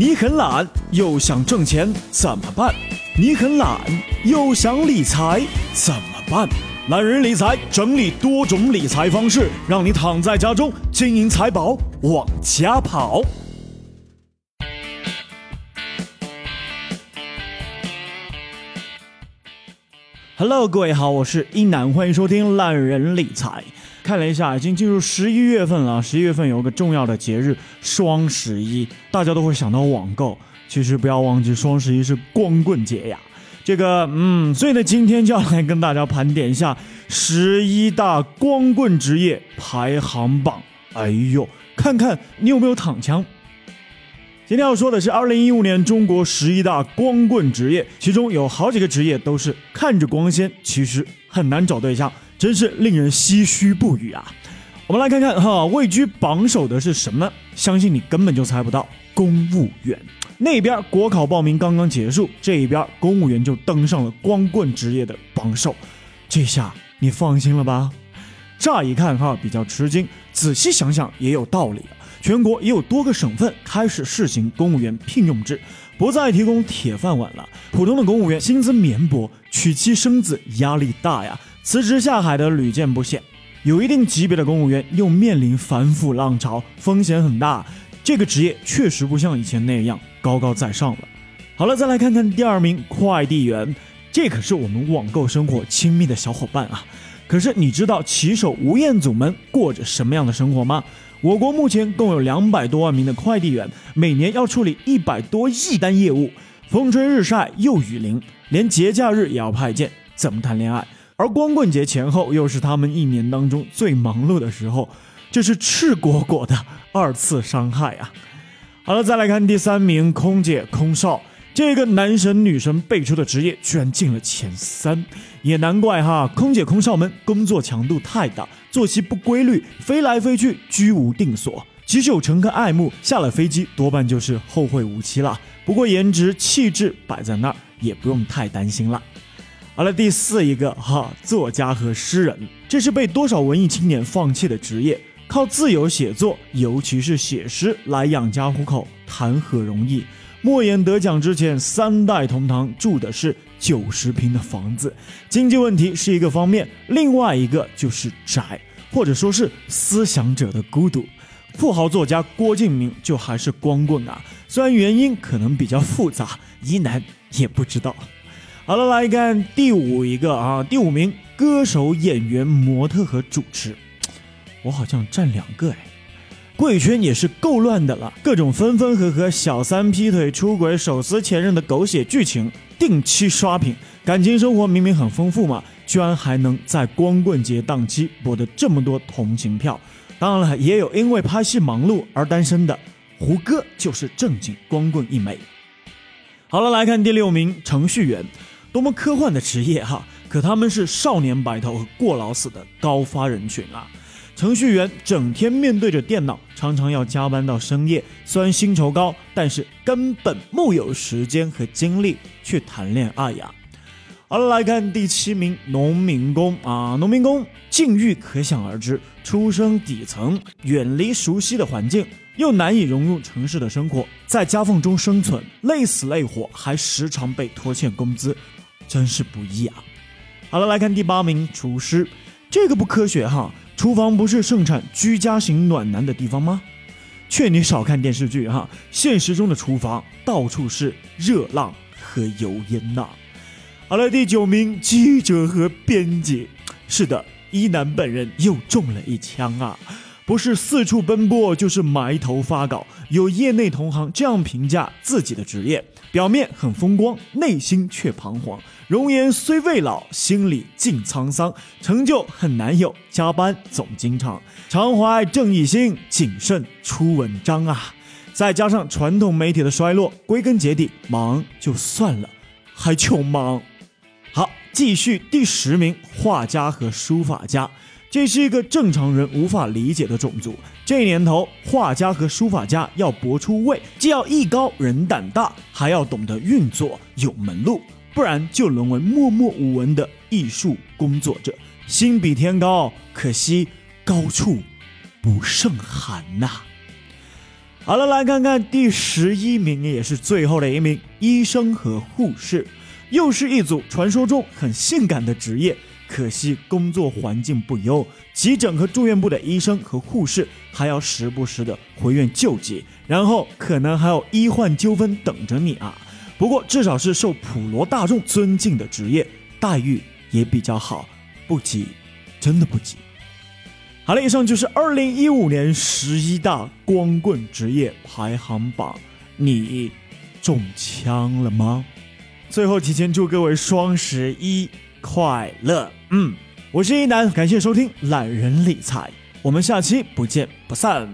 你很懒又想挣钱怎么办？你很懒又想理财怎么办？懒人理财整理多种理财方式，让你躺在家中，金银财宝往家跑。Hello，各位好，我是一楠，欢迎收听懒人理财。看了一下，已经进入十一月份了。十一月份有个重要的节日双十一，大家都会想到网购。其实不要忘记，双十一是光棍节呀。这个，嗯，所以呢，今天就要来跟大家盘点一下十一大光棍职业排行榜。哎呦，看看你有没有躺枪。今天要说的是二零一五年中国十一大光棍职业，其中有好几个职业都是看着光鲜，其实很难找对象，真是令人唏嘘不语啊！我们来看看哈，位居榜首的是什么？相信你根本就猜不到，公务员。那边国考报名刚刚结束，这一边公务员就登上了光棍职业的榜首，这下你放心了吧？乍一看哈比较吃惊，仔细想想也有道理。全国也有多个省份开始试行公务员聘用制，不再提供铁饭碗了。普通的公务员薪资绵薄，娶妻生子压力大呀，辞职下海的屡见不鲜。有一定级别的公务员又面临反腐浪潮，风险很大。这个职业确实不像以前那样高高在上了。好了，再来看看第二名快递员，这可是我们网购生活亲密的小伙伴啊。可是你知道骑手吴彦祖们过着什么样的生活吗？我国目前共有两百多万名的快递员，每年要处理一百多亿单业务，风吹日晒又雨淋，连节假日也要派件，怎么谈恋爱？而光棍节前后又是他们一年当中最忙碌的时候，这是赤果果的二次伤害啊！好了，再来看第三名，空姐、空少。这个男神女神辈出的职业居然进了前三，也难怪哈，空姐空少们工作强度太大，作息不规律，飞来飞去居无定所，即使有乘客爱慕，下了飞机多半就是后会无期了。不过颜值气质摆在那儿，也不用太担心了。好了，第四一个哈，作家和诗人，这是被多少文艺青年放弃的职业，靠自由写作，尤其是写诗来养家糊口，谈何容易？莫言得奖之前，三代同堂住的是九十平的房子，经济问题是一个方面，另外一个就是宅，或者说是思想者的孤独。富豪作家郭敬明就还是光棍啊，虽然原因可能比较复杂，一男也不知道。好了，来看第五一个啊，第五名，歌手、演员、模特和主持，我好像占两个哎。贵圈也是够乱的了，各种分分合合、小三劈腿、出轨、手撕前任的狗血剧情定期刷屏，感情生活明明很丰富嘛，居然还能在光棍节档期博得这么多同情票。当然了，也有因为拍戏忙碌而单身的，胡歌就是正经光棍一枚。好了，来看第六名，程序员，多么科幻的职业哈，可他们是少年白头和过劳死的高发人群啊。程序员整天面对着电脑，常常要加班到深夜。虽然薪酬高，但是根本木有时间和精力去谈恋爱呀。好了，来看第七名，农民工啊，农民工境遇可想而知，出生底层，远离熟悉的环境，又难以融入城市的生活，在夹缝中生存，累死累活，还时常被拖欠工资，真是不易啊。好了，来看第八名，厨师，这个不科学哈。厨房不是盛产居家型暖男的地方吗？劝你少看电视剧哈，现实中的厨房到处是热浪和油烟呐。好了，第九名记者和编辑，是的，一男本人又中了一枪啊。不是四处奔波，就是埋头发稿。有业内同行这样评价自己的职业：表面很风光，内心却彷徨。容颜虽未老，心里尽沧桑。成就很难有，加班总经常。常怀正义心，谨慎出文章啊！再加上传统媒体的衰落，归根结底，忙就算了，还穷忙。好，继续第十名，画家和书法家。这是一个正常人无法理解的种族。这年头，画家和书法家要博出位，既要艺高人胆大，还要懂得运作有门路，不然就沦为默默无闻的艺术工作者。心比天高，可惜高处不胜寒呐。好了，来看看第十一名，也是最后的一名，医生和护士，又是一组传说中很性感的职业。可惜工作环境不优，急诊和住院部的医生和护士还要时不时的回院救济，然后可能还有医患纠纷等着你啊。不过至少是受普罗大众尊敬的职业，待遇也比较好，不急，真的不急。好了，以上就是二零一五年十一大光棍职业排行榜，你中枪了吗？最后提前祝各位双十一快乐！嗯，我是一楠，感谢收听懒人理财，我们下期不见不散。